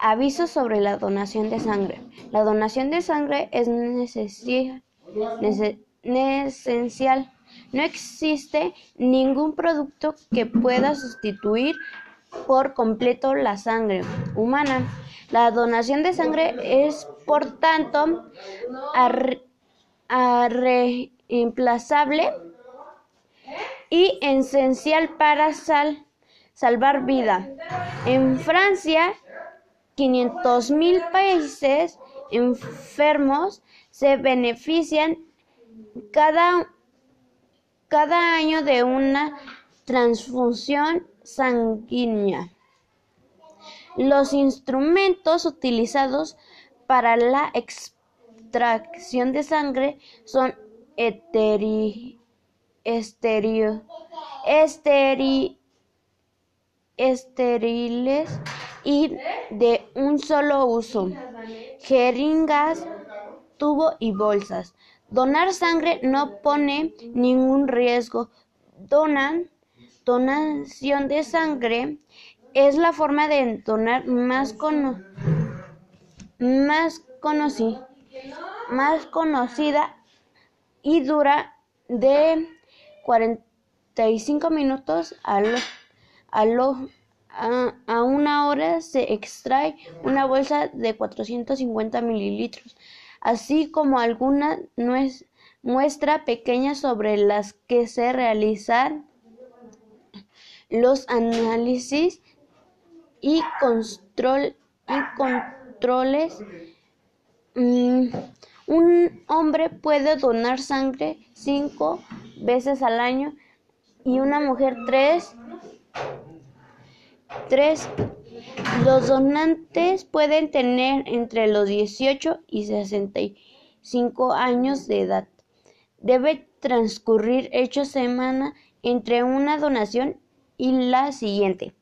Aviso sobre la donación de sangre. La donación de sangre es necesaria esencial. No existe ningún producto que pueda sustituir por completo la sangre humana. La donación de sangre es, por tanto, reemplazable y esencial para salvar vida. En Francia, 500.000 países enfermos se benefician cada, cada año de una transfusión sanguínea. Los instrumentos utilizados para la extracción de sangre son estériles y de un solo uso, jeringas, tubo y bolsas. Donar sangre no pone ningún riesgo. Donan, donación de sangre es la forma de donar más, más, más conocida y dura de 45 minutos a, a, a, una hora se extrae una bolsa de 450 mililitros así como alguna muestra pequeña sobre las que se realizan los análisis y, control, y controles. Mm, un hombre puede donar sangre cinco veces al año y una mujer tres. Tres los donantes pueden tener entre los 18 y 65 años de edad. Debe transcurrir hecho semana entre una donación y la siguiente.